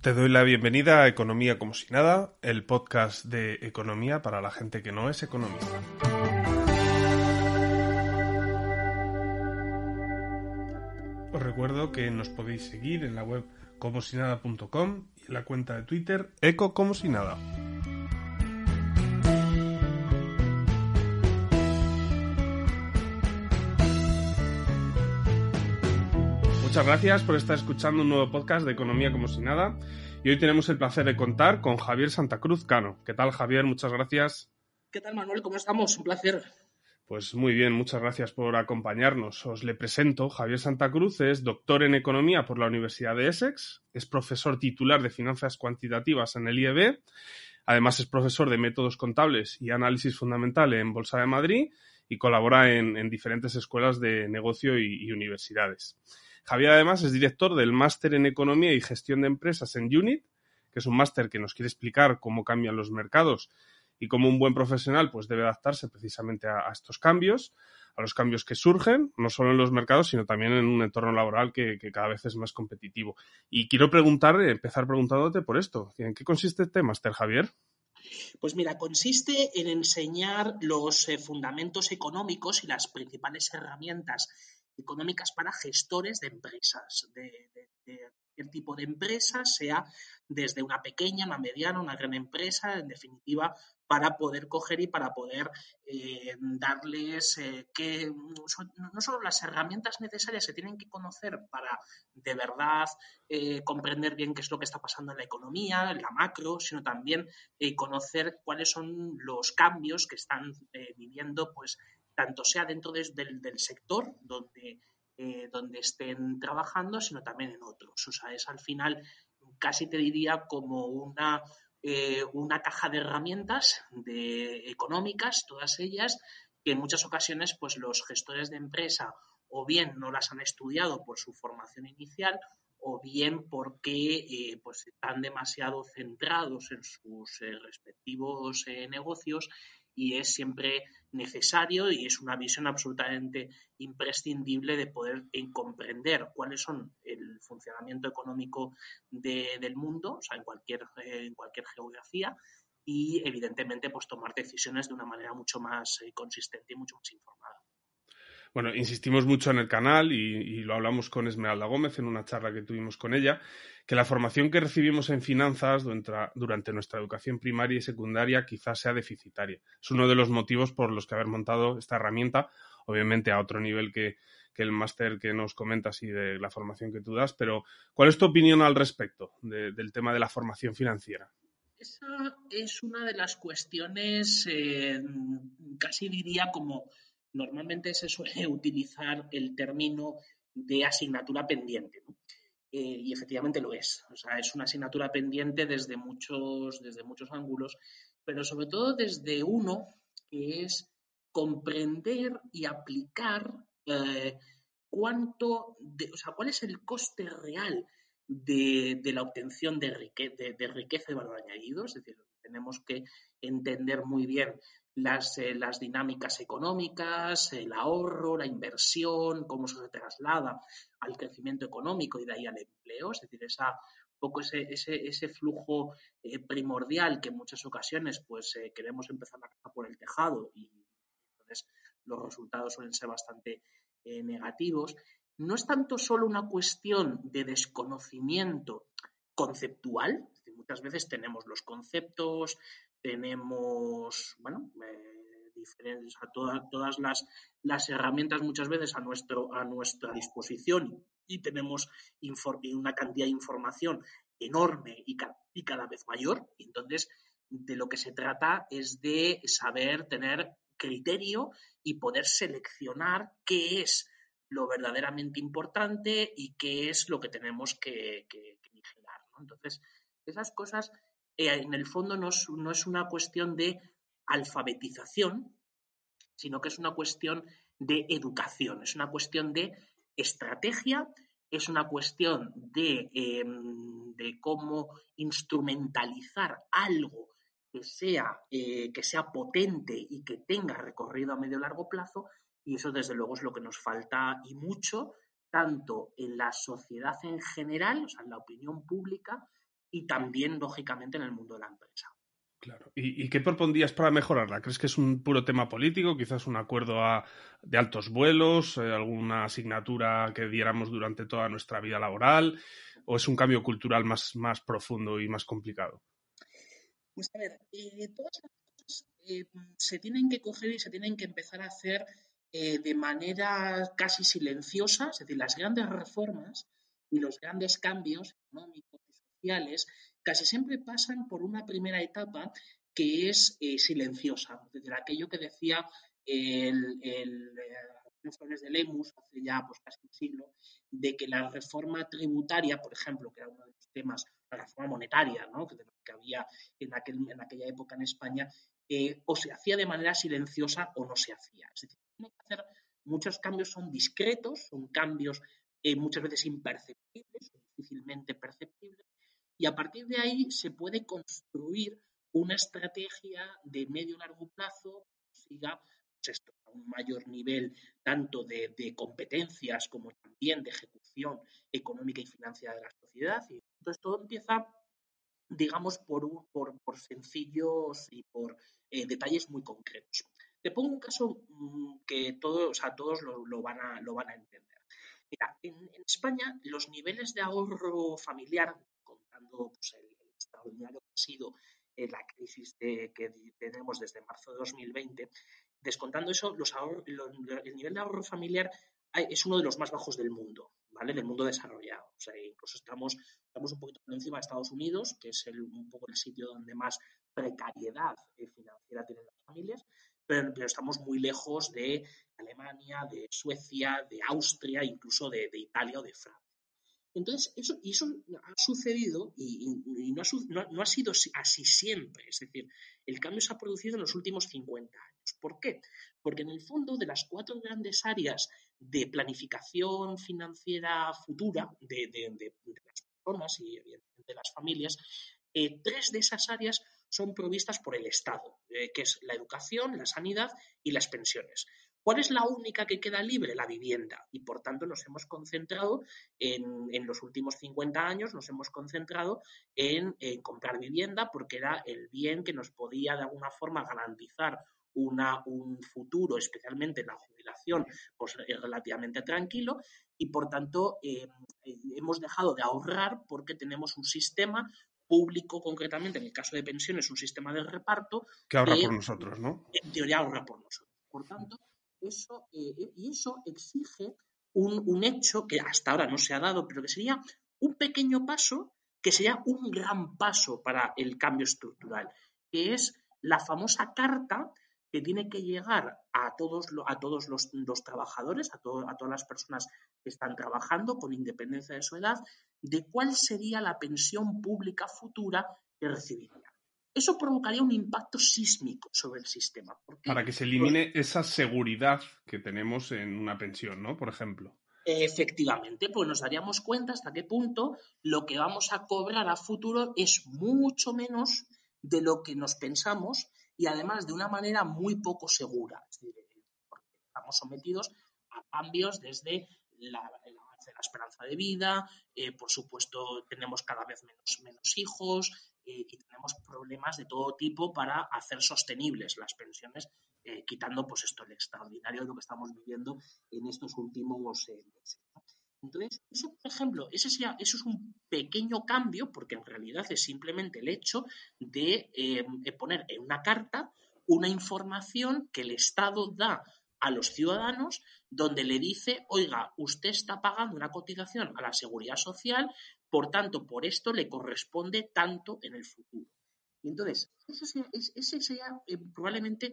Te doy la bienvenida a Economía como si nada, el podcast de economía para la gente que no es economista. Os recuerdo que nos podéis seguir en la web comosinada.com y en la cuenta de Twitter eco como si nada. Muchas gracias por estar escuchando un nuevo podcast de Economía como si nada. Y hoy tenemos el placer de contar con Javier Santa Cruz Cano. ¿Qué tal, Javier? Muchas gracias. ¿Qué tal, Manuel? ¿Cómo estamos? Un placer. Pues muy bien, muchas gracias por acompañarnos. Os le presento. Javier Santa Cruz es doctor en Economía por la Universidad de Essex, es profesor titular de Finanzas Cuantitativas en el IEB, además es profesor de Métodos Contables y Análisis Fundamental en Bolsa de Madrid y colabora en, diferentes escuelas de negocio y universidades. Javier además es director del máster en Economía y Gestión de Empresas en UNIT, que es un máster que nos quiere explicar cómo cambian los mercados y cómo un buen profesional pues debe adaptarse precisamente a, estos cambios, a los cambios que surgen, no solo en los mercados, sino también en un entorno laboral que, cada vez es más competitivo. Y quiero preguntar, empezar preguntándote por esto. ¿En qué consiste este máster, Javier? Pues mira, consiste en enseñar los eh, fundamentos económicos y las principales herramientas económicas para gestores de empresas, de, cualquier tipo de empresa, sea desde una pequeña, una mediana, una gran empresa, en definitiva, para poder coger y para poder eh, darles eh, que no solo las herramientas necesarias se tienen que conocer para de verdad eh, comprender bien qué es lo que está pasando en la economía, en la macro, sino también conocer cuáles son los cambios que están viviendo pues tanto sea dentro del, sector donde, eh, donde estén trabajando, sino también en otros. O sea, es al final casi te diría como una, eh, una caja de herramientas de, económicas, todas ellas, que en muchas ocasiones pues los gestores de empresa o bien no las han estudiado por su formación inicial o bien porque eh, pues están demasiado centrados en sus respectivos negocios y es siempre necesario y es una visión absolutamente imprescindible de poder comprender cuáles son el funcionamiento económico del mundo, o sea, en cualquier, en cualquier geografía, y evidentemente pues tomar decisiones de una manera mucho más eh, consistente y mucho más informada. Bueno, insistimos mucho en el canal y, lo hablamos con Esmeralda Gómez en una charla que tuvimos con ella, que la formación que recibimos en finanzas durante nuestra educación primaria y secundaria quizás sea deficitaria. Es uno de los motivos por los que haber montado esta herramienta, obviamente a otro nivel que, el máster que nos comentas y de la formación que tú das, pero ¿cuál es tu opinión al respecto del tema de la formación financiera? Esa es una de las cuestiones, eh, casi diría como normalmente se suele utilizar el término de asignatura pendiente. Eh, y efectivamente lo es. O sea, es una asignatura pendiente desde muchos, desde muchos ángulos, pero sobre todo desde uno que es comprender y aplicar eh, cuánto, o sea, cuál es el coste real de, la obtención de, de, riqueza y valor añadido. Es decir, tenemos que entender muy bien las, eh, las dinámicas económicas, el ahorro, la inversión, cómo se traslada al crecimiento económico y de ahí al empleo, es decir, esa, poco ese, ese, ese flujo eh, primordial que en muchas ocasiones pues eh, queremos empezar a casa por el tejado y entonces los resultados suelen ser bastante negativos. No es tanto solo una cuestión de desconocimiento conceptual, muchas veces tenemos los conceptos, tenemos, bueno, eh, a todas las, las, herramientas muchas veces a, nuestro, a nuestra disposición y tenemos una cantidad de información enorme y, y cada vez mayor. Y entonces, de lo que se trata es de saber tener criterio y poder seleccionar qué es lo verdaderamente importante y qué es lo que tenemos que, vigilar. Entonces, esas cosas eh, en el fondo no es, una cuestión de alfabetización, sino que es una cuestión de educación, es una cuestión de estrategia, es una cuestión de, em, cómo instrumentalizar algo que sea, eh, que sea potente y que tenga recorrido a medio largo plazo, y eso desde luego es lo que nos falta y mucho, tanto en la sociedad en general, o sea, en la opinión pública, y también, lógicamente, en el mundo de la empresa. Claro. ¿Y, qué propondrías para mejorarla? ¿Crees que es un puro tema político? ¿Quizás un acuerdo de altos vuelos? Eh, ¿Alguna asignatura que diéramos durante toda nuestra vida laboral? ¿O es un cambio cultural más, más profundo y más complicado? Pues a ver, eh, todas las cosas eh, se tienen que coger y se tienen que empezar a hacer de manera casi silenciosa, es decir, las grandes reformas y los grandes cambios económicos casi siempre pasan por una primera etapa que es eh, silenciosa, es decir, aquello que decía el, el eh, de Lemus hace ya pues, casi un siglo, de que la reforma tributaria, por ejemplo, que era uno de los temas, la reforma monetaria, ¿no? que, había en, aquel, en aquella época en España, eh, o se hacía de manera silenciosa o no se hacía. Es decir, muchos cambios son discretos, son cambios muchas veces imperceptibles difícilmente perceptibles, y a partir de ahí se puede construir una estrategia de medio y largo plazo que siga pues a un mayor nivel tanto de, competencias como también de ejecución económica y financiera de la sociedad. Y entonces todo empieza, digamos, por, por, sencillos y por eh, detalles muy concretos. Te pongo un caso mm, que todos, o todos lo, van a, lo van a entender. Mira, en España los niveles de ahorro familiar pues, el, extraordinario que ha sido eh, la crisis que tenemos desde marzo de 2020, descontando eso, los el nivel de ahorro familiar es uno de los más bajos del mundo, ¿vale? Del mundo desarrollado. O sea, incluso estamos, estamos un poquito por encima de Estados Unidos, que es el, un poco el sitio donde más precariedad eh, financiera tienen las familias, pero, estamos muy lejos de Alemania, de Suecia, de Austria, incluso de, de Italia o de Francia. Entonces, eso, y eso ha sucedido y, no, ha, sido así siempre. Es decir, el cambio se ha producido en los últimos 50 años. ¿Por qué? Porque en el fondo de las cuatro grandes áreas de planificación financiera futura de, las personas y de las familias, eh, tres de esas áreas son provistas por el Estado, eh, que es la educación, la sanidad y las pensiones. ¿Cuál es la única que queda libre? La vivienda. Y por tanto nos hemos concentrado en, los últimos 50 años, nos hemos concentrado en, comprar vivienda porque era el bien que nos podía de alguna forma garantizar una, un futuro, especialmente en la jubilación, pues eh, relativamente tranquilo y por tanto eh, hemos dejado de ahorrar porque tenemos un sistema público concretamente, en el caso de pensiones, un sistema de reparto. Que ahorra por nosotros, ¿no? En teoría ahorra por nosotros. Por tanto, eso, eh, y eso exige un, hecho que hasta ahora no se ha dado, pero que sería un pequeño paso, que sería un gran paso para el cambio estructural, que es la famosa carta que tiene que llegar a todos, a todos los, trabajadores, a, a todas las personas que están trabajando con independencia de su edad, de cuál sería la pensión pública futura que recibirían eso provocaría un impacto sísmico sobre el sistema. Para que se elimine esa seguridad que tenemos en una pensión, ¿no? Por ejemplo. Efectivamente, pues nos daríamos cuenta hasta qué punto lo que vamos a cobrar a futuro es mucho menos de lo que nos pensamos y además de una manera muy poco segura. estamos sometidos a cambios desde la, la esperanza de vida, eh, por supuesto tenemos cada vez menos, menos hijos, y tenemos problemas de todo tipo para hacer sostenibles las pensiones, eh, quitando pues esto, el extraordinario de lo que estamos viviendo en estos últimos eh, meses. Entonces, eso, por ejemplo, ese eso es un pequeño cambio, porque en realidad es simplemente el hecho de eh, poner en una carta una información que el Estado da a los ciudadanos donde le dice, oiga, usted está pagando una cotización a la seguridad social, por tanto, por esto le corresponde tanto en el futuro. Y entonces, ese sería, eh, probablemente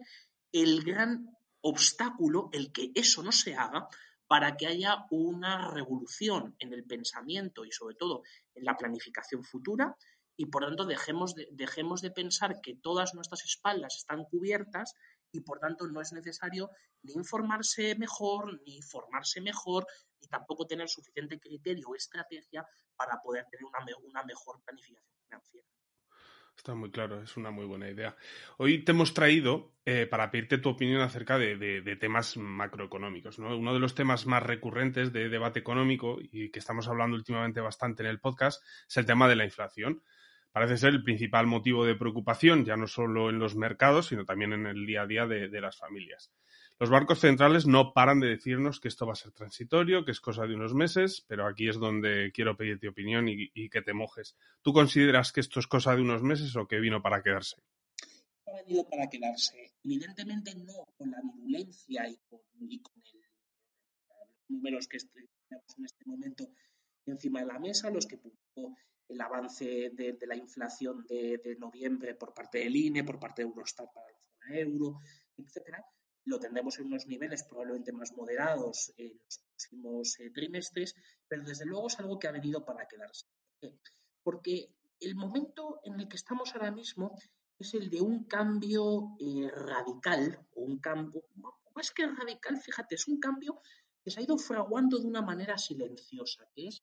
el gran obstáculo, el que eso no se haga, para que haya una revolución en el pensamiento y sobre todo en la planificación futura y por tanto dejemos de, dejemos de pensar que todas nuestras espaldas están cubiertas y por tanto no es necesario ni informarse mejor, ni formarse mejor, ni tampoco tener suficiente criterio o estrategia para poder tener una, una mejor planificación financiera. Está muy claro, es una muy buena idea. Hoy te hemos traído eh, para pedirte tu opinión acerca de, temas macroeconómicos. Uno de los temas más recurrentes de debate económico y que estamos hablando últimamente bastante en el podcast es el tema de la inflación. Parece ser el principal motivo de preocupación, ya no solo en los mercados, sino también en el día a día de, las familias. Los bancos centrales no paran de decirnos que esto va a ser transitorio, que es cosa de unos meses, pero aquí es donde quiero pedirte opinión y, que te mojes. ¿Tú consideras que esto es cosa de unos meses o que vino para quedarse? Ha venido para quedarse. Evidentemente no con la virulencia y con, los números que tenemos en este momento encima de la mesa, los que publicó el avance de, la inflación de, noviembre por parte del INE, por parte de Eurostat para la zona euro, etcétera, lo tendremos en unos niveles probablemente más moderados en los próximos eh, trimestres, pero desde luego es algo que ha venido para quedarse. Porque el momento en el que estamos ahora mismo es el de un cambio eh, radical, o un cambio, más que radical, fíjate, es un cambio que se ha ido fraguando de una manera silenciosa, que es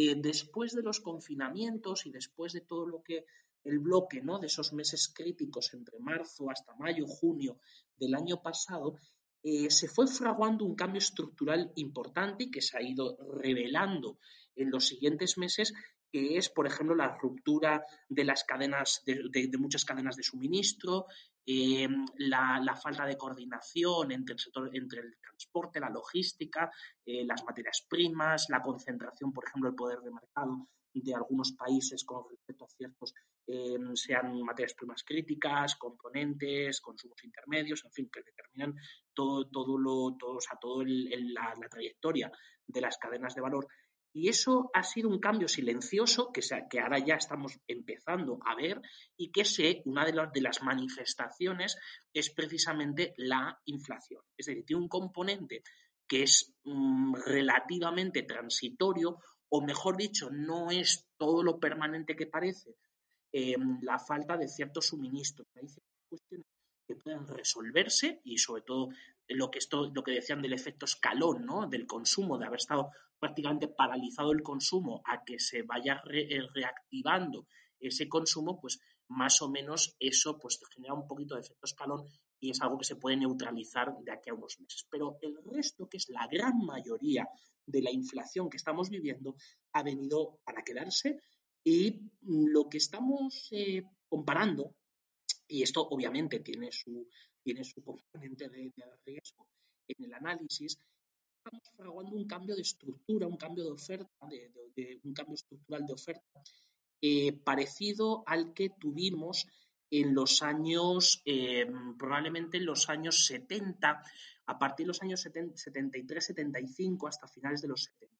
eh, después de los confinamientos y después de todo lo que el bloque, ¿no? De esos meses críticos entre marzo hasta mayo, junio del año pasado, eh, se fue fraguando un cambio estructural importante y que se ha ido revelando en los siguientes meses que es, por ejemplo, la ruptura de las cadenas, de, muchas cadenas de suministro, em, la, falta de coordinación entre el sector, entre el transporte, la logística, eh, las materias primas, la concentración, por ejemplo, del poder de mercado de algunos países con respecto a ciertos, em, sean materias primas críticas, componentes, consumos intermedios, en fin, que determinan todo, todo lo, todo, o la, la trayectoria de las cadenas de valor y eso ha sido un cambio silencioso que, que ahora ya estamos empezando a ver y que sé, una de, las, de las manifestaciones es precisamente la inflación. Es decir, tiene un componente que es mm, relativamente transitorio, o mejor dicho, no es todo lo permanente que parece, em, la falta de ciertos suministros. Hay cuestiones que pueden resolverse y sobre todo lo que, esto, lo que decían del efecto escalón, ¿no? del consumo, de haber estado prácticamente paralizado el consumo a que se vaya eh, reactivando ese consumo, pues más o menos eso pues genera un poquito de efecto escalón y es algo que se puede neutralizar de aquí a unos meses. Pero el resto, que es la gran mayoría de la inflación que estamos viviendo, ha venido para quedarse y lo que estamos eh, comparando, y esto obviamente tiene su, tiene su componente de, riesgo en el análisis, estamos fraguando un cambio de estructura, un cambio de oferta, de, un cambio estructural de oferta, eh, parecido al que tuvimos en los años, eh, probablemente en los años 70, a partir de los años 73, 75, hasta finales de los 70.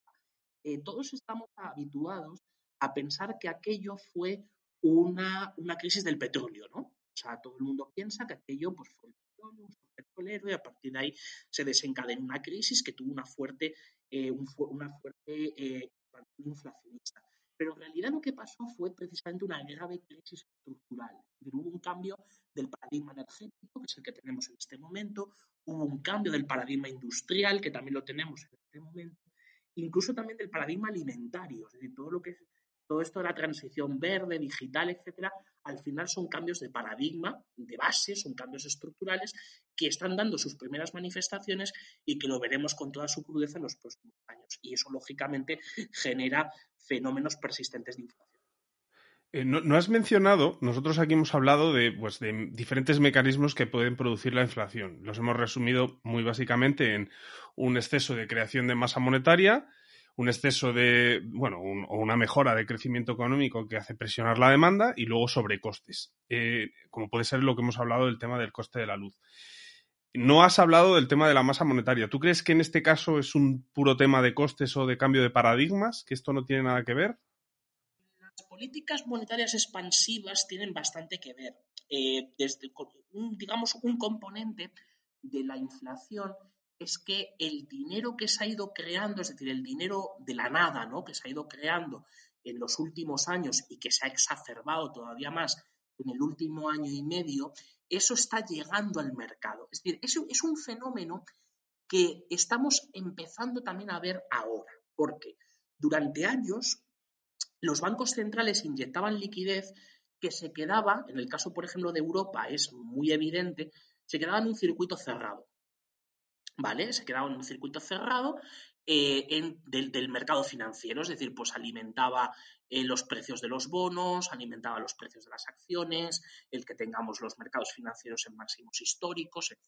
Eh, todos estamos habituados a pensar que aquello fue una, una crisis del petróleo, ¿no? O sea, todo el mundo piensa que aquello pues, fue un petrolero, y a partir de ahí se desencadenó una crisis que tuvo una fuerte, eh, una fuerte eh, inflacionista. Pero en realidad lo que pasó fue precisamente una grave crisis estructural. Hubo un cambio del paradigma energético, que es el que tenemos en este momento, hubo un cambio del paradigma industrial, que también lo tenemos en este momento, incluso también del paradigma alimentario, es decir, todo lo que es todo esto de la transición verde, digital, etcétera, al final son cambios de paradigma, de base, son cambios estructurales que están dando sus primeras manifestaciones y que lo veremos con toda su crudeza en los próximos años. Y eso, lógicamente, genera fenómenos persistentes de inflación. Eh, no, has mencionado, nosotros aquí hemos hablado de, pues, de diferentes mecanismos que pueden producir la inflación. Los hemos resumido muy básicamente en un exceso de creación de masa monetaria, un exceso de, bueno, o una mejora de crecimiento económico que hace presionar la demanda y luego sobrecostes, eh, como puede ser lo que hemos hablado del tema del coste de la luz. No has hablado del tema de la masa monetaria. ¿Tú crees que en este caso es un puro tema de costes o de cambio de paradigmas, que esto no tiene nada que ver? Las políticas monetarias expansivas tienen bastante que ver. Eh, desde, digamos, un componente de la inflación es que el dinero que se ha ido creando, es decir, el dinero de la nada, ¿no? Que se ha ido creando en los últimos años y que se ha exacerbado todavía más en el último año y medio, eso está llegando al mercado. Es decir, es un fenómeno que estamos empezando también a ver ahora, porque durante años los bancos centrales inyectaban liquidez que se quedaba, en el caso, por ejemplo, de Europa, es muy evidente, se quedaba en un circuito cerrado. ¿Vale? Se quedaba en un circuito cerrado eh, del, mercado financiero, es decir, pues alimentaba eh, los precios de los bonos, alimentaba los precios de las acciones, el que tengamos los mercados financieros en máximos históricos, etc.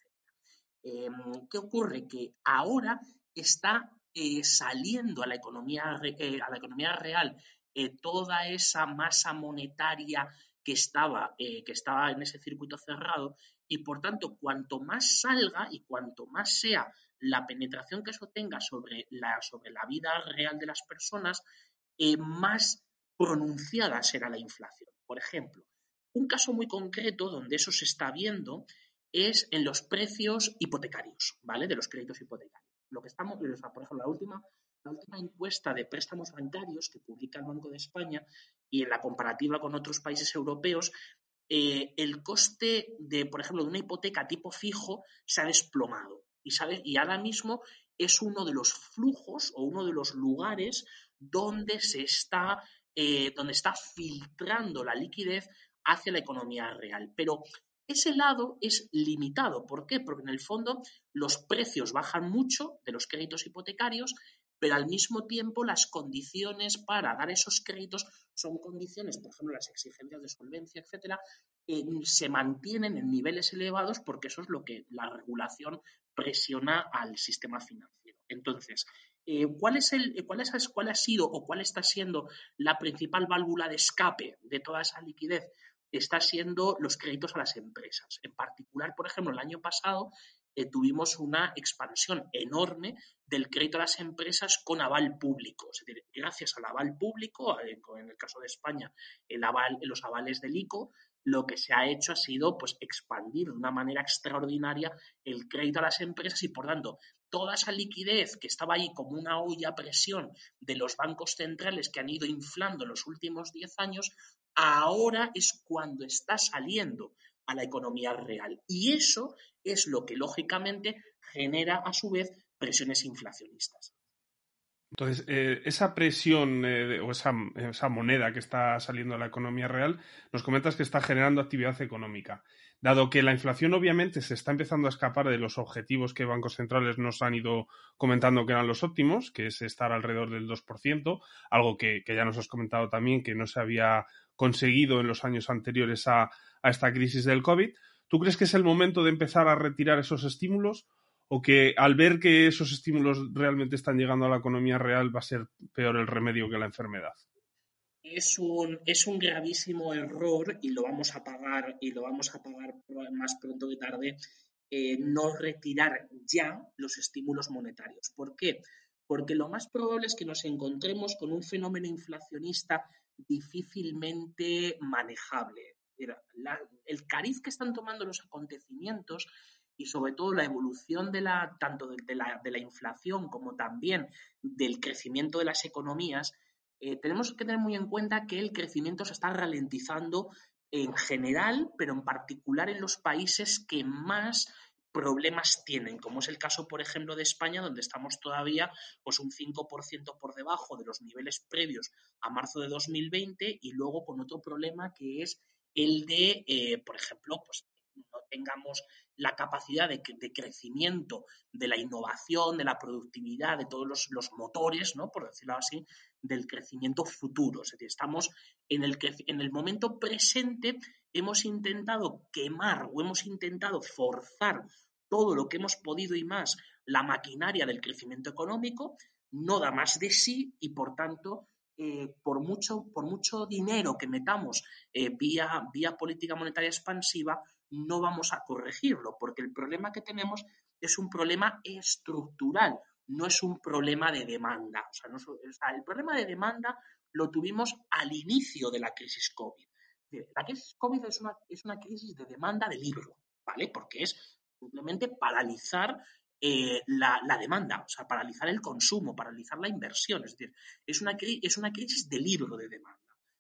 Em, ¿Qué ocurre? Que ahora está eh, saliendo a la economía, a la economía real toda esa masa monetaria que estaba, que estaba en ese circuito cerrado y por tanto cuanto más salga y cuanto más sea la penetración que eso tenga sobre la, sobre la vida real de las personas, eh, más pronunciada será la inflación. Por ejemplo, un caso muy concreto donde eso se está viendo es en los precios hipotecarios, ¿vale? De los créditos hipotecarios. Lo que estamos, por ejemplo, la última, la última encuesta de préstamos bancarios que publica el Banco de España y en la comparativa con otros países europeos, eh, el coste de, por ejemplo, de una hipoteca tipo fijo se ha desplomado. Y, y ahora mismo es uno de los flujos o uno de los lugares donde se está, eh, donde está filtrando la liquidez hacia la economía real. Pero ese lado es limitado. ¿Por qué? Porque en el fondo los precios bajan mucho de los créditos hipotecarios, pero al mismo tiempo las condiciones para dar esos créditos son condiciones, por ejemplo, las exigencias de solvencia, etcétera, eh, se mantienen en niveles elevados porque eso es lo que la regulación presiona al sistema financiero. Entonces, eh, ¿cuál, es el, eh, es, ¿cuál ha sido o cuál está siendo la principal válvula de escape de toda esa liquidez? Está siendo los créditos a las empresas. En particular, por ejemplo, el año pasado eh, tuvimos una expansión enorme del crédito a las empresas con aval público. Es decir, gracias al aval público, en el caso de España, el aval, los avales del ICO, lo que se ha hecho ha sido pues, expandir de una manera extraordinaria el crédito a las empresas y, por tanto, toda esa liquidez que estaba ahí como una olla a presión de los bancos centrales que han ido inflando en los últimos 10 años, ahora es cuando está saliendo a la economía real. Y eso es lo que, lógicamente, genera a su vez presiones inflacionistas. Entonces, eh, esa presión eh, o esa, moneda que está saliendo a la economía real, nos comentas que está generando actividad económica. Dado que la inflación obviamente se está empezando a escapar de los objetivos que bancos centrales nos han ido comentando que eran los óptimos, que es estar alrededor del 2%, algo que, ya nos has comentado también que no se había conseguido en los años anteriores a, a esta crisis del COVID, ¿tú crees que es el momento de empezar a retirar esos estímulos o que al ver que esos estímulos realmente están llegando a la economía real va a ser peor el remedio que la enfermedad? Es un, es un gravísimo error y lo vamos a pagar y lo vamos a pagar más pronto que tarde eh, no retirar ya los estímulos monetarios. ¿Por qué? Porque lo más probable es que nos encontremos con un fenómeno inflacionista difícilmente manejable. El cariz que están tomando los acontecimientos y sobre todo la evolución de la, tanto de, la, de la, inflación como también del crecimiento de las economías, eh, tenemos que tener muy en cuenta que el crecimiento se está ralentizando en general, pero en particular en los países que más problemas tienen, como es el caso, por ejemplo, de España, donde estamos todavía pues, un 5% por debajo de los niveles previos a marzo de 2020 y luego con otro problema que es el de, eh, por ejemplo, pues no tengamos la capacidad de, crecimiento de la innovación, de la productividad, de todos los, motores, ¿no? por decirlo así, del crecimiento futuro. Es decir, estamos en el, en el momento presente, hemos intentado quemar o hemos intentado forzar todo lo que hemos podido y más la maquinaria del crecimiento económico, no da más de sí y por tanto eh, por, mucho, por mucho dinero que metamos eh, vía, vía política monetaria expansiva, no vamos a corregirlo, porque el problema que tenemos es un problema estructural, no es un problema de demanda. El problema de demanda lo tuvimos al inicio de la crisis COVID. La crisis COVID es una, es una crisis de demanda de libro, ¿vale? Porque es simplemente paralizar eh, la, demanda, o sea, paralizar el consumo, paralizar la inversión. Es decir, es una, es una crisis de libro de demanda.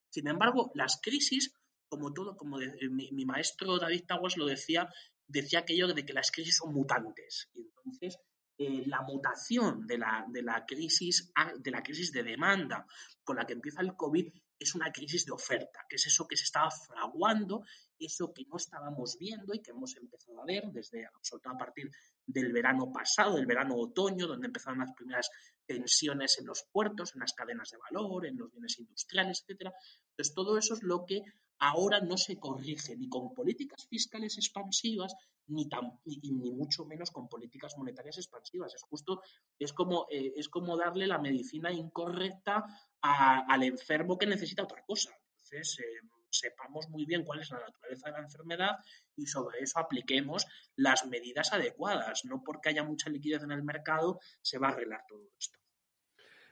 Sin embargo, las crisis como todo, como mi, maestro David Tawas lo decía, decía aquello de que las crisis son mutantes. Y entonces, eh, la mutación de la, de la, crisis, de la crisis de demanda con la que empieza el COVID es una crisis de oferta, que es eso que se estaba fraguando, eso que no estábamos viendo y que hemos empezado a ver desde, sobre todo a partir del verano pasado, del verano otoño, donde empezaron las primeras tensiones en los puertos, en las cadenas de valor, en los bienes industriales, etcétera. Entonces, todo eso es lo que ahora no se corrige ni con políticas fiscales expansivas, ni, ni, mucho menos con políticas monetarias expansivas. Es justo, es como, eh, es como darle la medicina incorrecta al enfermo que necesita otra cosa. Entonces, eh, sepamos muy bien cuál es la naturaleza de la enfermedad y sobre eso apliquemos las medidas adecuadas. No porque haya mucha liquidez en el mercado se va a arreglar todo esto.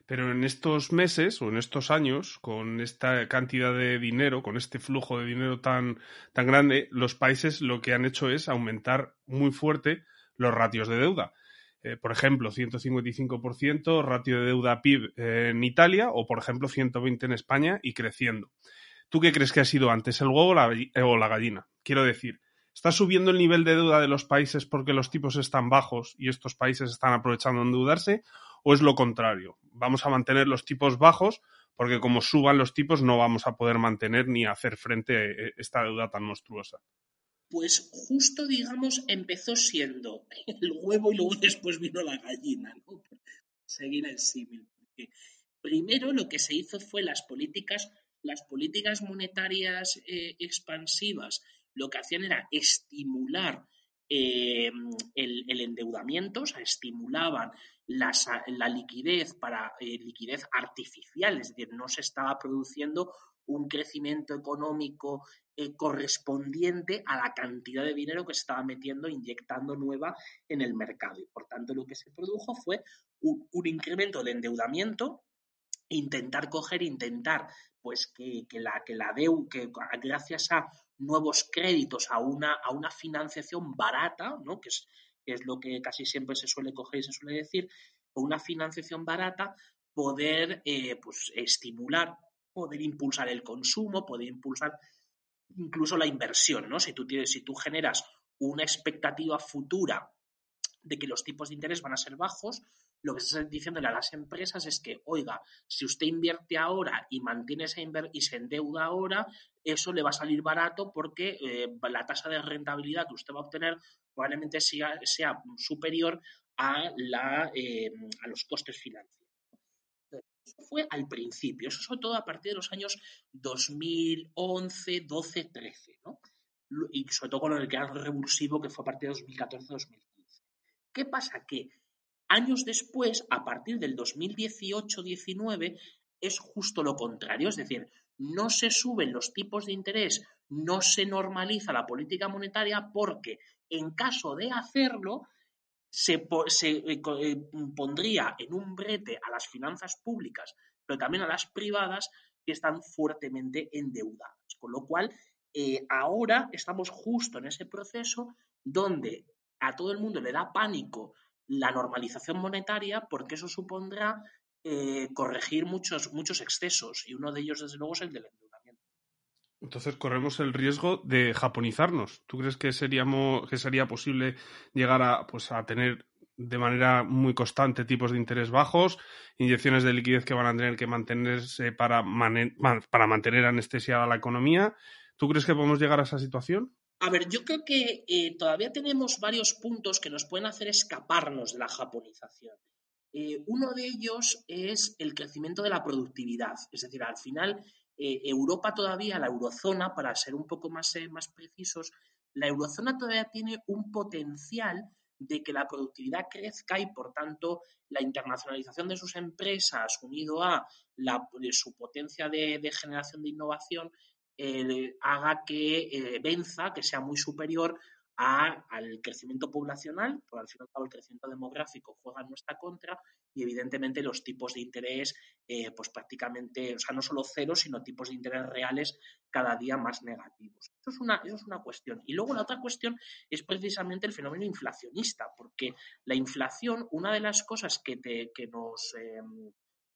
Pero en estos meses o en estos años, con esta cantidad de dinero, con este flujo de dinero tan, tan grande, los países lo que han hecho es aumentar muy fuerte los ratios de deuda. Eh, por ejemplo, 155% ratio de deuda PIB en Italia o, por ejemplo, 120 en España y creciendo. ¿Tú qué crees que ha sido antes, el huevo o la gallina? Quiero decir, ¿está subiendo el nivel de deuda de los países porque los tipos están bajos y estos países están aprovechando endeudarse? ¿O es lo contrario? Vamos a mantener los tipos bajos porque como suban los tipos no vamos a poder mantener ni hacer frente a esta deuda tan monstruosa pues justo, digamos, empezó siendo el huevo y luego después vino la gallina, ¿no? seguir el símil. primero lo que se hizo fue las políticas, las políticas monetarias eh, expansivas, lo que hacían era estimular eh, el, endeudamiento, o sea, estimulaban la, liquidez para eh, liquidez artificial, es decir, no se estaba produciendo un crecimiento económico eh, correspondiente a la cantidad de dinero que se estaba metiendo, inyectando nueva en el mercado. Y por tanto, lo que se produjo fue un, incremento del endeudamiento, intentar coger, intentar pues que, la, que la deuda, que gracias a nuevos créditos, a una, a una financiación barata, ¿no? que, es, es lo que casi siempre se suele coger y se suele decir, una financiación barata, poder eh, pues, estimular poder impulsar el consumo, poder impulsar incluso la inversión, ¿no? Si tú tienes, si tú generas una expectativa futura de que los tipos de interés van a ser bajos, lo que estás diciéndole a las empresas es que, oiga, si usted invierte ahora y mantiene esa y se endeuda ahora, eso le va a salir barato porque eh, la tasa de rentabilidad que usted va a obtener probablemente sea, sea superior a, la, eh, a los costes financieros fue al principio, eso sobre todo a partir de los años 2011, 12, 13, ¿no? Y sobre todo con el gran revulsivo que fue a partir de 2014-2015. ¿Qué pasa? Que años después, a partir del 2018-19, es justo lo contrario, es decir, no se suben los tipos de interés, no se normaliza la política monetaria porque en caso de hacerlo, se, eh, eh, pondría en un brete a las finanzas públicas, pero también a las privadas que están fuertemente endeudadas. Con lo cual, eh, ahora estamos justo en ese proceso donde a todo el mundo le da pánico la normalización monetaria porque eso supondrá corregir muchos, muchos excesos y uno de ellos, desde luego, es el del endeudamiento. Entonces corremos el riesgo de japonizarnos. ¿Tú crees que, seríamos, que sería posible llegar a, pues, a tener de manera muy constante tipos de interés bajos, inyecciones de liquidez que van a tener que mantenerse para, para mantener anestesiada la economía? ¿Tú crees que podemos llegar a esa situación? A ver, yo creo que eh, todavía tenemos varios puntos que nos pueden hacer escaparnos de la japonización. Eh, uno de ellos es el crecimiento de la productividad. Es decir, al final eh, Europa todavía, la eurozona, para ser un poco más, más precisos, la eurozona todavía tiene un potencial de que la productividad crezca y, por tanto, la internacionalización de sus empresas, unido a la, su potencia de, generación de innovación, eh, haga que venza, que sea muy superior al crecimiento poblacional, por al fin y al cabo el crecimiento demográfico juega en nuestra contra y evidentemente los tipos de interés, eh, pues prácticamente, o sea, no solo cero, sino tipos de interés reales cada día más negativos. Eso es una, eso es una cuestión. Y luego la otra cuestión es precisamente el fenómeno inflacionista, porque la inflación, una de las cosas que, te, que nos... Em,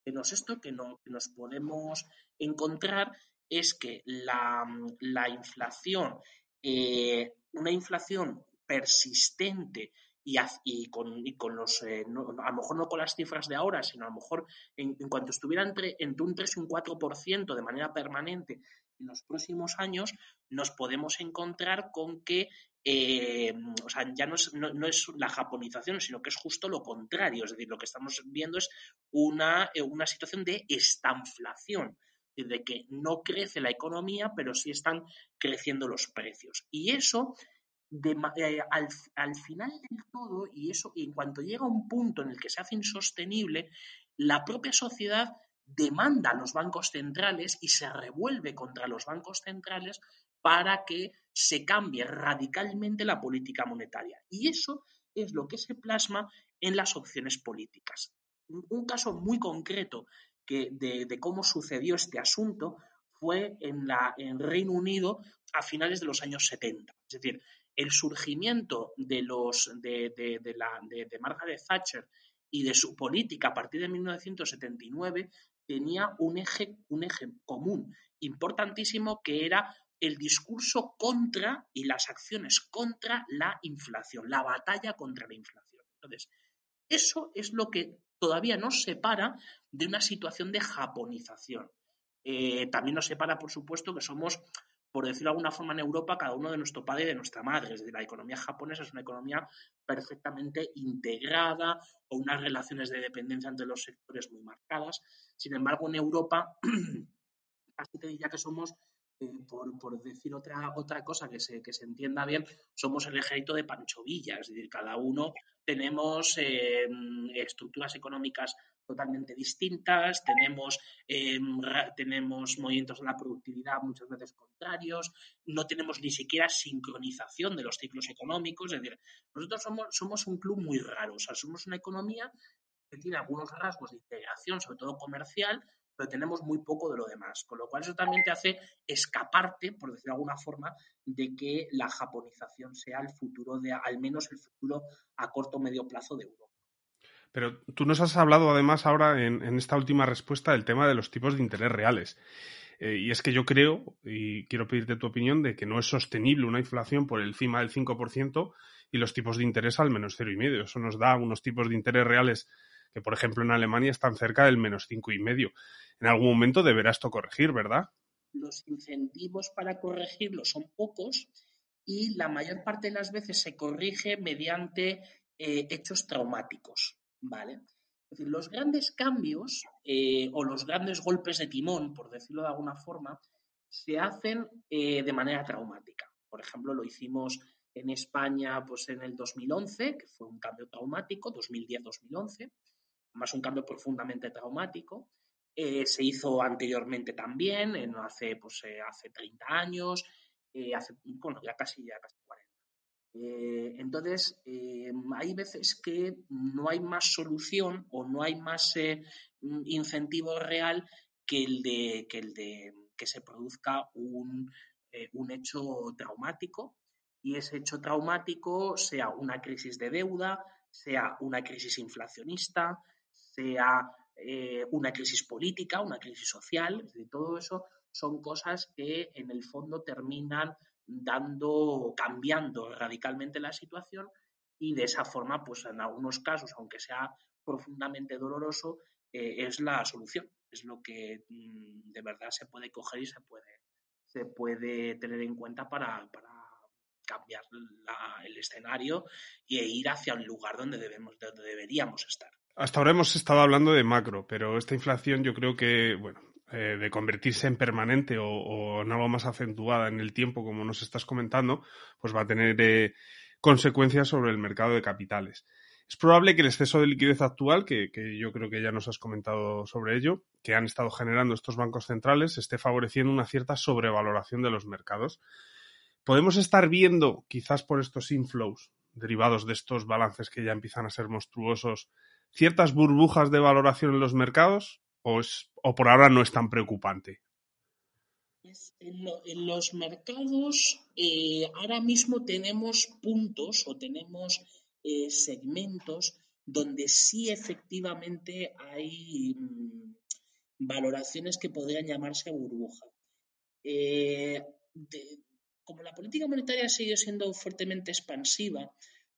que nos esto que, no, que nos podemos encontrar es que la, la inflación eh, una inflación persistente y, con, los, eh, a lo mejor no con las cifras de ahora, sino a lo mejor en, cuanto estuviera entre, entre un 3 y un 4% de manera permanente en los próximos años, nos podemos encontrar con que eh, o sea, ya no es, no, es, la japonización, sino que es justo lo contrario. Es decir, lo que estamos viendo es una, una situación de estanflación, de que no crece la economía, pero sí están creciendo los precios. Y eso eh, al, final del todo, y eso, en cuanto llega a un punto en el que se hace insostenible, la propia sociedad demanda a los bancos centrales y se revuelve contra los bancos centrales para que se cambie radicalmente la política monetaria. Y eso es lo que se plasma en las opciones políticas. Un caso muy concreto que de, de cómo sucedió este asunto fue en, la, en Reino Unido a finales de los años 70. Es decir, el surgimiento de, los, de, de, la, de, Margaret Thatcher y de su política a partir de 1979 tenía un eje, un eje común importantísimo que era el discurso contra y las acciones contra la inflación, la batalla contra la inflación. Entonces, eso es lo que todavía nos separa de una situación de japonización. Eh, también nos separa, por supuesto, que somos por decirlo de alguna forma, en Europa, cada uno de nuestro padre y de nuestra madre. Es decir, la economía japonesa es una economía perfectamente integrada o unas relaciones de dependencia entre los sectores muy marcadas. Sin embargo, en Europa, casi te diría que somos eh, por, decir otra, cosa que se, que se entienda bien, somos el ejército de Pancho Villa, es decir, cada uno tenemos eh, estructuras económicas totalmente distintas, tenemos, eh, tenemos movimientos de la productividad muchas veces contrarios, no tenemos ni siquiera sincronización de los ciclos económicos, es decir, nosotros somos, somos un club muy raro, o sea, somos una economía que tiene algunos rasgos de integración, sobre todo comercial, pero tenemos muy poco de lo demás, con lo cual eso también te hace escaparte, por decirlo de alguna forma, de que la japonización sea el futuro de, al menos el futuro a corto o medio plazo de Europa. Pero tú nos has hablado además ahora en, esta última respuesta del tema de los tipos de interés reales. Eh, y es que yo creo, y quiero pedirte tu opinión, de que no es sostenible una inflación por encima del 5% y los tipos de interés al menos 0,5%. Eso nos da unos tipos de interés reales que, por ejemplo, en Alemania están cerca del menos 5,5%. En algún momento deberá esto corregir, ¿verdad? Los incentivos para corregirlo son pocos y la mayor parte de las veces se corrige mediante eh, hechos traumáticos. ¿vale? Es decir, los grandes cambios eh, o los grandes golpes de timón, por decirlo de alguna forma, se hacen eh, de manera traumática. Por ejemplo, lo hicimos en España pues, en el 2011, que fue un cambio traumático, 2010-2011, más un cambio profundamente traumático. Eh, se hizo anteriormente también, en hace, pues, hace 30 años, hace, bueno, ya casi, ya casi 40 eh, entonces, eh, hay veces que no hay más solución o no hay más eh, incentivo real que el de que, el de, que se produzca un, un hecho traumático y ese hecho traumático sea una crisis de deuda, sea una crisis inflacionista, sea una crisis política, una crisis social, todo eso son cosas que en el fondo terminan dando, cambiando radicalmente la situación y de esa forma, pues en algunos casos, aunque sea profundamente doloroso, eh, es la solución, es lo que mm, de verdad se puede coger y se puede, se puede tener en cuenta para, cambiar el escenario e ir hacia un lugar donde, debemos, donde deberíamos estar. Hasta ahora hemos estado hablando de macro, pero esta inflación yo creo que, bueno, eh, de convertirse en permanente o, en algo más acentuada en el tiempo, como nos estás comentando, pues va a tener eh, consecuencias sobre el mercado de capitales. Es probable que el exceso de liquidez actual, que, yo creo que ya nos has comentado sobre ello, que han estado generando estos bancos centrales, esté favoreciendo una cierta sobrevaloración de los mercados. Podemos estar viendo, quizás por estos inflows derivados de estos balances que ya empiezan a ser monstruosos, ciertas burbujas de valoración en los mercados o, o por ahora no es tan preocupante? En, los mercados eh, ahora mismo tenemos puntos o tenemos eh, segmentos donde sí efectivamente hay mm, valoraciones que podrían llamarse burbuja. Eh, como la política monetaria sigue siendo fuertemente expansiva,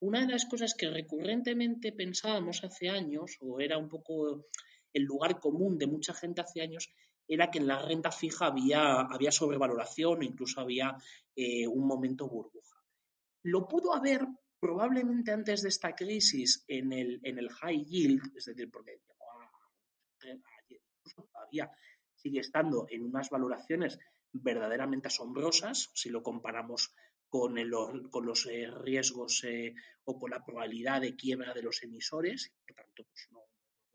una de las cosas que recurrentemente pensábamos hace años, o era un poco el lugar común de mucha gente hace años, era que en la renta fija había, había sobrevaloración o incluso había eh, un momento burbuja. Lo pudo haber probablemente antes de esta crisis en el, en el high yield, es decir, porque todavía sigue estando en unas valoraciones verdaderamente asombrosas, si lo comparamos con, los eh, riesgos eh, o con la probabilidad de quiebra de los emisores, por tanto, pues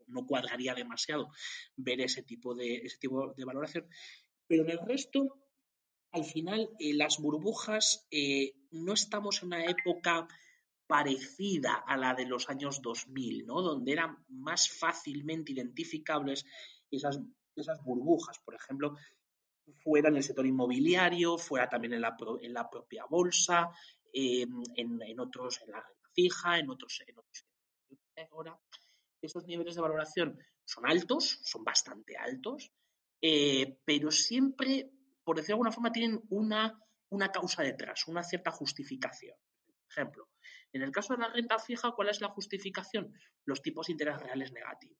no, cuadraría demasiado ver ese tipo de, ese tipo de valoración. Pero en el resto, al final, eh, las burbujas, no estamos en una época parecida a la de los años 2000, ¿no? donde eran más fácilmente identificables esas burbujas. Por ejemplo, fuera en el sector inmobiliario, fuera también en la, en la propia bolsa, eh, en, en, otros, en la renta fija, en otros, en otros. Ahora, esos niveles de valoración son altos, son bastante altos, eh, pero siempre, por decirlo de alguna forma, tienen una, una causa detrás, una cierta justificación. Por ejemplo, en el caso de la renta fija, ¿cuál es la justificación? Los tipos de interés reales negativos.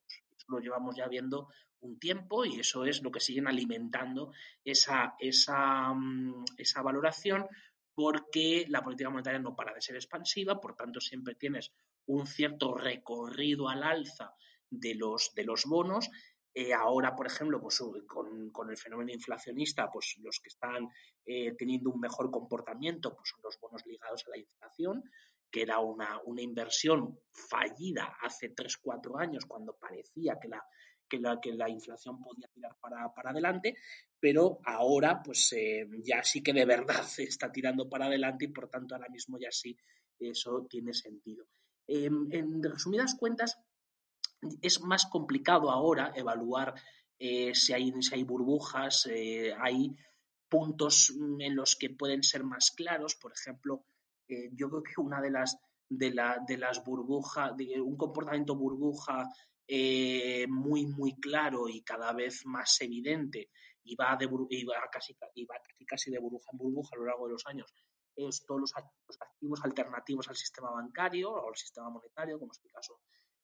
Lo llevamos ya viendo un tiempo y eso es lo que siguen alimentando esa, esa, mm, esa valoración porque la política monetaria no para de ser expansiva, por tanto siempre tienes un cierto recorrido al alza de los, de los bonos. Eh, ahora, por ejemplo, pues, con, el fenómeno inflacionista, pues los que están eh, teniendo un mejor comportamiento pues, son los bonos ligados a la inflación, que era una, una inversión fallida hace 3-4 años cuando parecía que la, que la, que la inflación podía tirar para, para adelante, pero ahora pues eh, ya sí que de verdad se está tirando para adelante y por tanto ahora mismo ya sí eso tiene sentido. Em, en resumidas cuentas, es más complicado ahora evaluar eh, si, hay, si hay burbujas, eh, hay puntos en los que pueden ser más claros. Por ejemplo, eh, yo creo que una de las, de, la, de las burbujas, un comportamiento burbuja muy, muy claro y cada vez más evidente y va, de, y va, casi, y va casi, casi de burbuja en burbuja a lo largo de los años, es todos los, activos alternativos al sistema bancario o al sistema monetario, como es el caso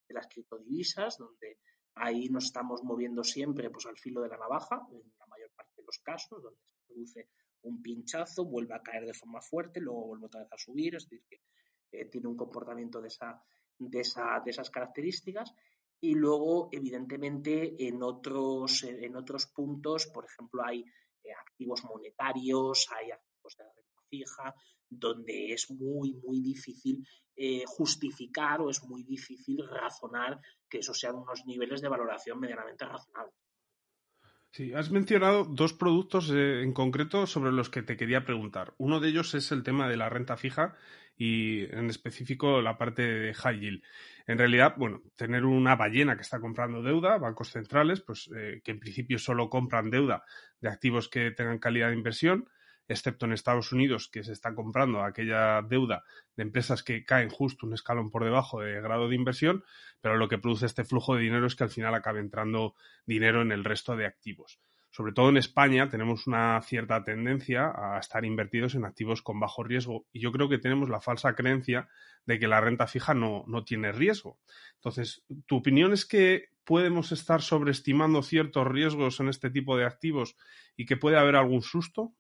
de las criptodivisas, donde ahí nos estamos moviendo siempre pues, al filo de la navaja, en la mayor parte de los casos, donde se produce un pinchazo, vuelve a caer de forma fuerte, luego vuelve otra vez a subir, es decir, que eh, tiene un comportamiento de, esa, de, esa, de esas características. Y luego, evidentemente, en otros, en otros puntos, por ejemplo, hay eh, activos monetarios, hay activos de fija, donde es muy, muy difícil eh, justificar o es muy difícil razonar que esos sean unos niveles de valoración medianamente razonables. Sí, has mencionado dos productos eh, en concreto sobre los que te quería preguntar. Uno de ellos es el tema de la renta fija y en específico la parte de high yield. En realidad, bueno, tener una ballena que está comprando deuda, bancos centrales, pues eh, que en principio solo compran deuda de activos que tengan calidad de inversión, excepto en Estados Unidos, que se está comprando aquella deuda de empresas que caen justo un escalón por debajo de grado de inversión, pero lo que produce este flujo de dinero es que al final acabe entrando dinero en el resto de activos. Sobre todo en España tenemos una cierta tendencia a estar invertidos en activos con bajo riesgo y yo creo que tenemos la falsa creencia de que la renta fija no, no tiene riesgo. Entonces, ¿tu opinión es que podemos estar sobreestimando ciertos riesgos en este tipo de activos y que puede haber algún susto?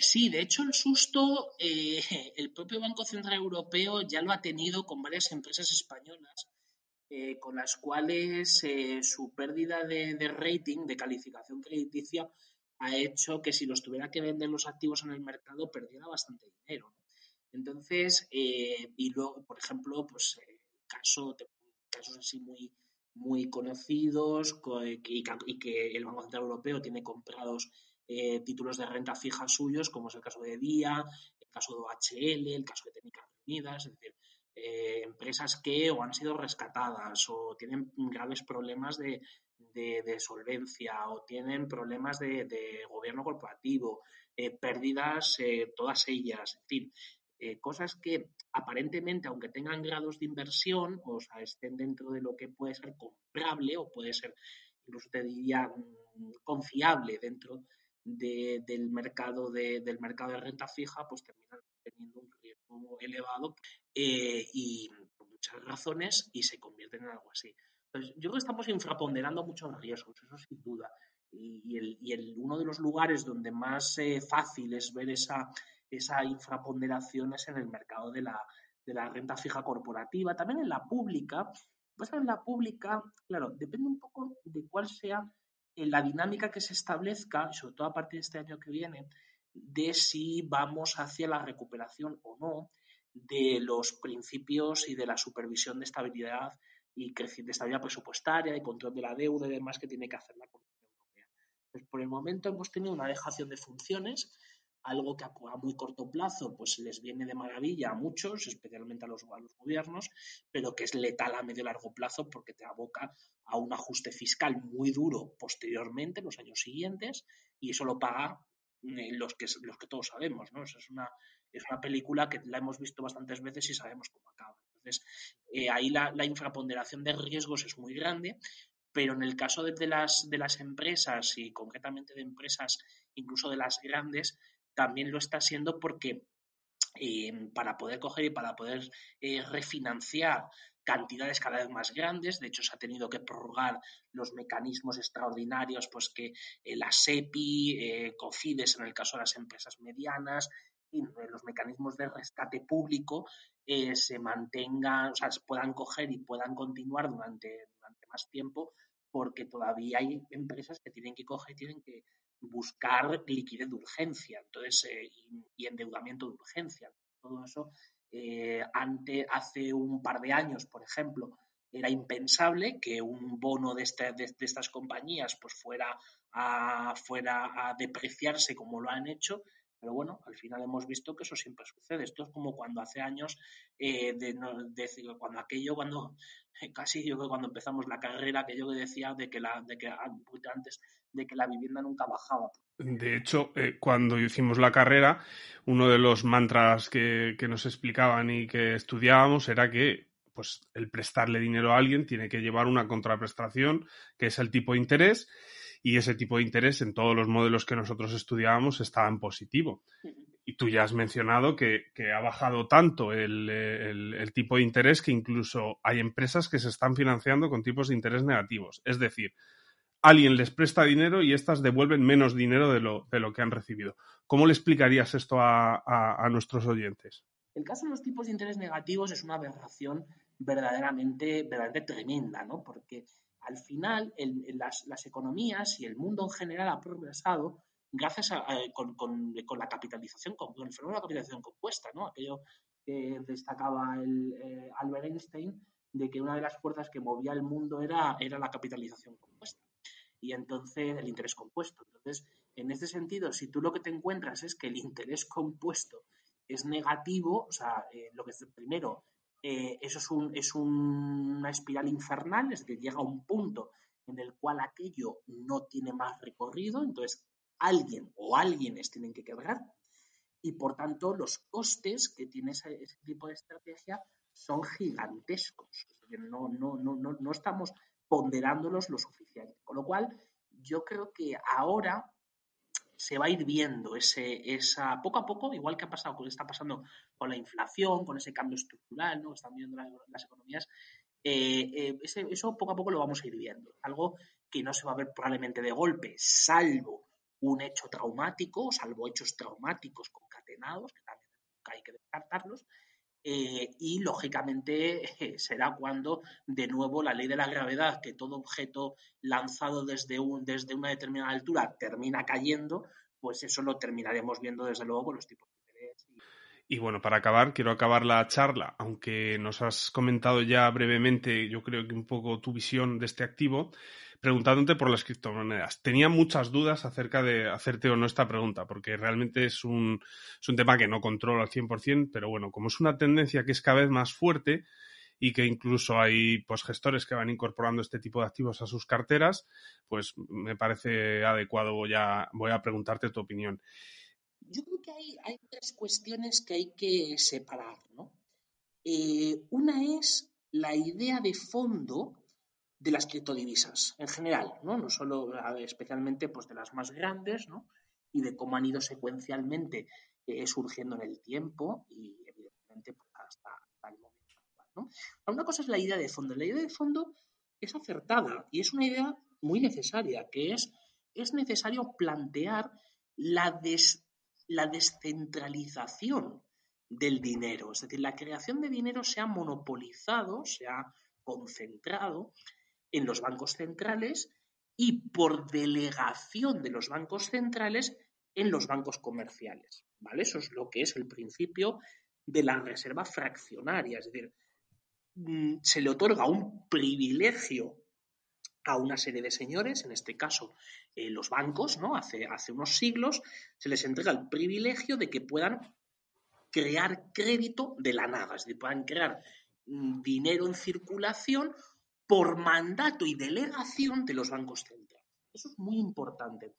Sí, de hecho el susto eh, el propio Banco Central Europeo ya lo ha tenido con varias empresas españolas eh, con las cuales eh, su pérdida de, rating, de calificación crediticia, ha hecho que si los tuviera que vender los activos en el mercado perdiera bastante dinero. Entonces, y luego, por ejemplo, pues caso, casos así muy, muy conocidos y que el Banco Central Europeo tiene comprados eh, títulos de renta fija suyos, como es el caso de DIA, el caso de OHL, el caso de Técnicas Unidas, es decir, eh, empresas que o han sido rescatadas o tienen graves problemas de, solvencia o tienen problemas de, gobierno corporativo, eh, pérdidas todas ellas, en fin, cosas que aparentemente, aunque tengan grados de inversión, o sea, estén dentro de lo que puede ser comprable o puede ser, incluso te diría, mm, confiable dentro del, mercado de, del mercado de renta fija, pues terminan teniendo un riesgo elevado eh, y por muchas razones y se convierten en algo así. Entonces, yo creo que estamos infraponderando muchos riesgos, eso sin duda. Y, el, y el, uno de los lugares donde más eh, fácil es ver esa, esa infraponderación es en el mercado de la, de la renta fija corporativa, también en la pública. Pues en la pública, claro, depende un poco de cuál sea eh, la dinámica que se establezca, sobre todo a partir de este año que viene, de si vamos hacia la recuperación o no de los principios y de la supervisión de estabilidad y de estabilidad presupuestaria, de control de la deuda y demás que tiene que hacer la Comisión Europea. Pues por el momento hemos tenido una dejación de funciones algo que a, muy corto plazo pues les viene de maravilla a muchos, especialmente a los, gobiernos, pero que es letal a medio largo plazo porque te aboca a un ajuste fiscal muy duro posteriormente, en los años siguientes, y eso lo paga eh, los que, los que todos sabemos, ¿no? es, una, es una película que la hemos visto bastantes veces y sabemos cómo acaba. Entonces, eh, ahí la, la, infraponderación de riesgos es muy grande, pero en el caso de, las, de las empresas y concretamente de empresas, incluso de las grandes, también lo está siendo porque eh, para poder coger y para poder eh, refinanciar cantidades cada vez más grandes. De hecho, se ha tenido que prorrogar los mecanismos extraordinarios, pues que eh, la SEPI, COFIDES en el caso de las empresas medianas, y los mecanismos de rescate público se mantengan, o sea, se puedan coger y puedan continuar durante, durante más tiempo, porque todavía hay empresas que tienen que coger y tienen que buscar liquidez de urgencia entonces, eh, y, endeudamiento de urgencia. Todo eso, eh, ante, hace un par de años, por ejemplo, era impensable que un bono de, este, de, estas compañías pues fuera a, fuera a depreciarse como lo han hecho, pero bueno, al final hemos visto que eso siempre sucede. Esto es como cuando hace años, eh, de, cuando aquello, cuando casi yo que cuando empezamos la carrera, aquello que decía de que la, de que antes de que la vivienda nunca bajaba. De hecho, eh, cuando hicimos la carrera, uno de los mantras que, nos explicaban y que estudiábamos era que pues, el prestarle dinero a alguien tiene que llevar una contraprestación, que es el tipo de interés, y ese tipo de interés en todos los modelos que nosotros estudiábamos estaba en positivo. Y tú ya has mencionado que, ha bajado tanto el, tipo de interés que incluso hay empresas que se están financiando con tipos de interés negativos. Es decir, alguien les presta dinero y éstas devuelven menos dinero de lo, de lo que han recibido. ¿Cómo le explicarías esto a, nuestros oyentes? El caso de los tipos de interés negativos es una aberración verdaderamente, verdaderamente tremenda, ¿no? Porque al final las, economías y el mundo en general ha progresado gracias a, con, la capitalización, con, el fenómeno de la capitalización compuesta, ¿no? Aquello que destacaba el, eh, Albert Einstein de que una de las fuerzas que movía el mundo era, era la capitalización compuesta y entonces el interés compuesto. Entonces, en este sentido, si tú lo que te encuentras es que el interés compuesto es negativo, o sea, eh, lo que es primero, eh, eso es, un, es una espiral infernal, es decir, llega a un punto en el cual aquello no tiene más recorrido, entonces alguien o alguienes tienen que quebrar y por tanto los costes que tiene ese, tipo de estrategia son gigantescos. No, no, no, no, no estamos ponderándolos lo suficiente. Con lo cual, yo creo que ahora se va a ir viendo ese, esa, poco a poco, igual que ha pasado, está pasando con la inflación, con ese cambio estructural, ¿no? que están viendo las, economías, eh, eh, eso poco a poco lo vamos a ir viendo. Algo que no se va a ver probablemente de golpe, salvo un hecho traumático, salvo hechos traumáticos concatenados, que también hay que descartarlos, eh, y lógicamente será cuando de nuevo la ley de la gravedad, que todo objeto lanzado desde, un, desde una determinada altura termina cayendo, pues eso lo terminaremos viendo desde luego con los tipos de interés. Y bueno, para acabar, quiero acabar la charla, aunque nos has comentado ya brevemente, yo creo que un poco tu visión de este activo preguntándote por las criptomonedas. Tenía muchas dudas acerca de hacerte o no esta pregunta, porque realmente es un, es un tema que no controlo al 100%, pero bueno, como es una tendencia que es cada vez más fuerte y que incluso hay pues, gestores que van incorporando este tipo de activos a sus carteras, pues me parece adecuado. Voy a, voy a preguntarte tu opinión. Yo creo que hay, hay tres cuestiones que hay que separar, ¿no? Eh, una es la idea de fondo de las criptodivisas en general, ¿no? No solo, especialmente, pues de las más grandes, ¿no? Y de cómo han ido secuencialmente eh, surgiendo en el tiempo y, evidentemente, Una cosa es la idea de fondo. La idea de fondo es acertada y es una idea muy necesaria, que es, es necesario plantear la, la descentralización del dinero. Es decir, la creación de dinero se ha monopolizado, se ha concentrado en los bancos centrales y por delegación de los bancos centrales en los bancos comerciales. ¿vale? Eso es lo que es el principio de la reserva fraccionaria. Es decir, mm, se le otorga un privilegio a una serie de señores, en este caso eh, los bancos, ¿no? Hace, hace unos siglos, se les entrega el privilegio de que puedan crear crédito de la nada, es decir, puedan crear mm, dinero en circulación por mandato y delegación de los bancos centrales. Eso es muy importante.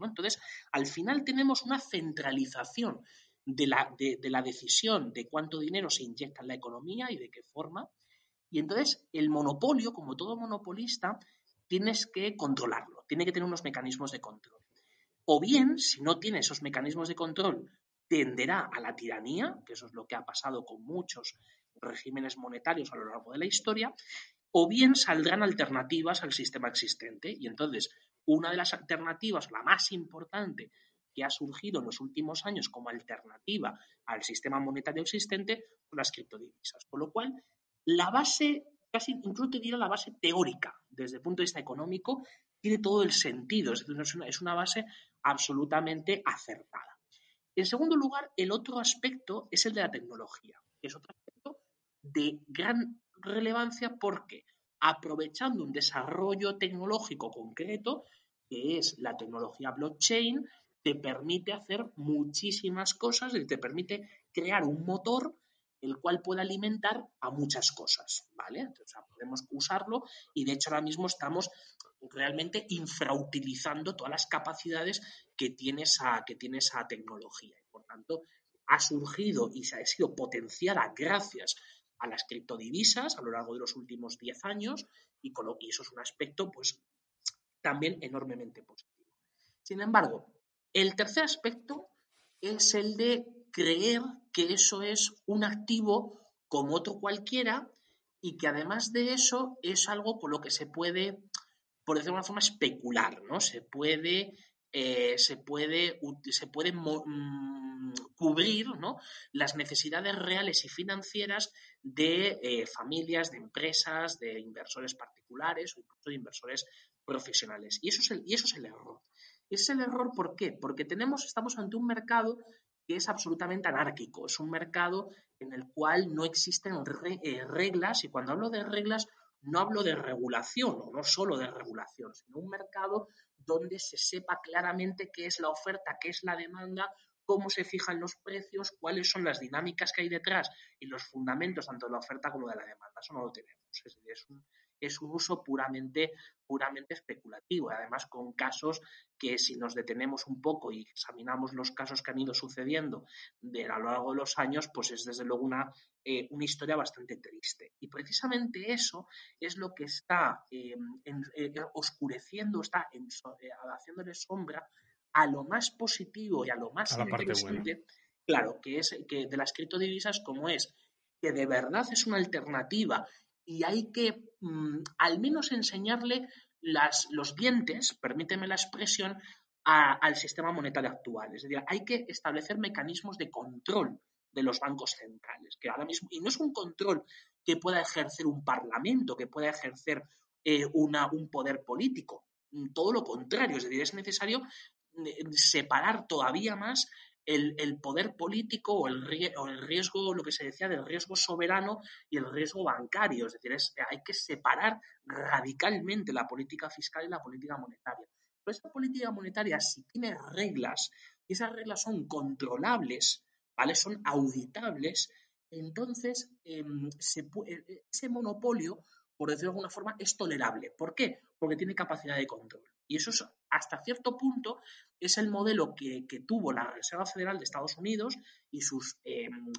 Entonces, al final tenemos una centralización de la, de la decisión de cuánto dinero se inyecta en la economía y de qué forma. Y entonces el monopolio, como todo monopolista, tienes que controlarlo, tiene que tener unos mecanismos de control. O bien, si no tiene esos mecanismos de control, tenderá a la tiranía, que eso es lo que ha pasado con muchos regímenes monetarios a lo largo de la historia, o bien saldrán alternativas al sistema existente. Y entonces, una de las alternativas, la más importante, que ha surgido en los últimos años como alternativa al sistema monetario existente, son las criptodivisas. Con lo cual, la base, casi incluso te diría la base teórica, desde el punto de vista económico, tiene todo el sentido. Es decir, es una base absolutamente acertada. En segundo lugar, el otro aspecto es el de la tecnología, es otro aspecto de gran relevancia porque aprovechando un desarrollo tecnológico concreto, que es la tecnología blockchain, te permite hacer muchísimas cosas y te permite crear un motor el cual puede alimentar a muchas cosas, ¿vale? Entonces, podemos usarlo y de hecho ahora mismo estamos realmente infrautilizando todas las capacidades que tiene esa, que tiene esa tecnología. Y por tanto, ha surgido y se ha sido potenciada gracias a las criptodivisas a lo largo de los últimos 10 años y, y eso es un aspecto pues también enormemente positivo. Sin embargo, el tercer aspecto es el de creer que eso es un activo como otro cualquiera y que además de eso es algo con lo que se puede, por decirlo de una forma, especular, ¿no? Se puede, eh, se puede, se puede mm, cubrir las necesidades reales y financieras de eh, familias, de empresas, de inversores particulares o incluso de inversores profesionales. Y eso es el, y eso es el error. Es el error, ¿por qué? Porque tenemos, estamos ante un mercado que es absolutamente anárquico. Es un mercado en el cual no existen eh, reglas y cuando hablo de reglas no hablo de regulación o no solo de regulación, sino un mercado donde se sepa claramente qué es la oferta, qué es la demanda, cómo se fijan los precios, cuáles son las dinámicas que hay detrás y los fundamentos tanto de la oferta como de la demanda. Eso no lo tenemos. Es, un, es un uso puramente, puramente especulativo, además con casos que si nos detenemos un poco y examinamos los casos que han ido sucediendo de, a lo largo de los años, pues es desde luego una, eh, una historia bastante triste. Y precisamente eso es lo que está eh, eh, oscureciendo, está haciéndole sombra a lo más positivo y a lo más interesante, claro, que es que de las criptodivisas como es que de verdad es una alternativa y hay que mm, al menos enseñarle las, los dientes, permíteme la expresión, al sistema monetario actual. Es decir, hay que establecer mecanismos de control de los bancos centrales, que ahora mismo, y no es un control que pueda ejercer un parlamento, que pueda ejercer eh, una, un poder político, todo lo contrario, es decir, es necesario eh, separar todavía más el, poder político o el, riesgo, lo que se decía del riesgo soberano y el riesgo bancario. Es decir, hay que separar radicalmente la política fiscal y la política monetaria. Pero esta política monetaria, si tiene reglas y esas reglas son controlables, ¿vale? son auditables, entonces em, e, ese monopolio, por decirlo de alguna forma, es tolerable. ¿Por qué? Porque tiene capacidad de control. Y eso es, hasta cierto punto es el modelo que, tuvo la Reserva Federal de Estados Unidos y sus em,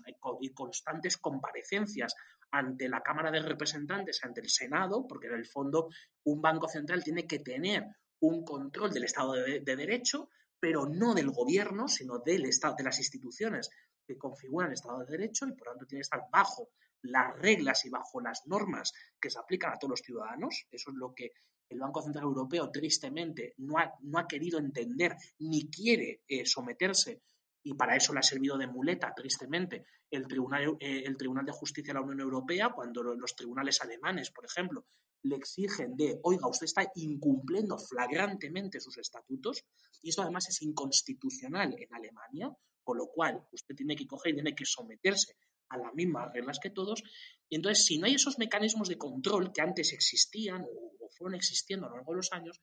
constantes comparecencias ante la Cámara de Representantes, ante el Senado, porque en el fondo un banco central tiene que tener un control del Estado de, Derecho, pero no del gobierno, sino del Estado, de las instituciones que configuran el Estado de Derecho y por tanto tiene que estar bajo las reglas y bajo las normas que se aplican a todos los ciudadanos. Eso es lo que el Banco Central Europeo tristemente no ha, no ha querido entender ni quiere eh, someterse y para eso le ha servido de muleta, tristemente, el Tribunal, eh, el Tribunal de Justicia de la Unión Europea, cuando los tribunales alemanes, por ejemplo, le exigen de, oiga, usted está incumpliendo flagrantemente sus estatutos, y esto además es inconstitucional en Alemania, con lo cual usted tiene que coger y tiene que someterse a las mismas reglas que todos, y entonces si no hay esos mecanismos de control que antes existían o, fueron existiendo a lo largo de los años,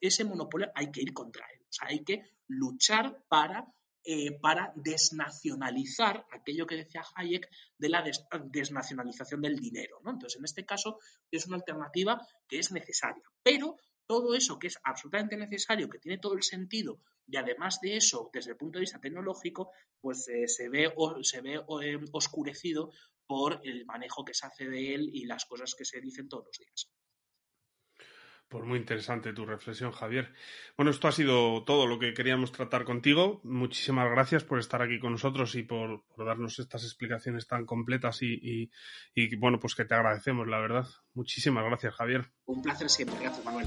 ese, monopolio hay que ir contra él, hay que luchar para eh, para desnacionalizar aquello que decía Hayek de la desnacionalización del dinero. Entonces, en este caso, es una alternativa que es necesaria. Pero todo eso que es absolutamente necesario, que tiene todo el sentido, y además de eso, desde el punto de vista tecnológico, pues eh, se ve, se ve eh, oscurecido por el manejo que se hace de él y las cosas que se dicen todos los días. Pues muy interesante tu reflexión, Javier. Bueno, esto ha sido todo lo que queríamos tratar contigo. Muchísimas gracias por estar aquí con nosotros y por, darnos estas explicaciones tan completas y, y, bueno, pues que te agradecemos, la verdad. Muchísimas gracias, Javier. Un placer siempre. Gracias, Manuel.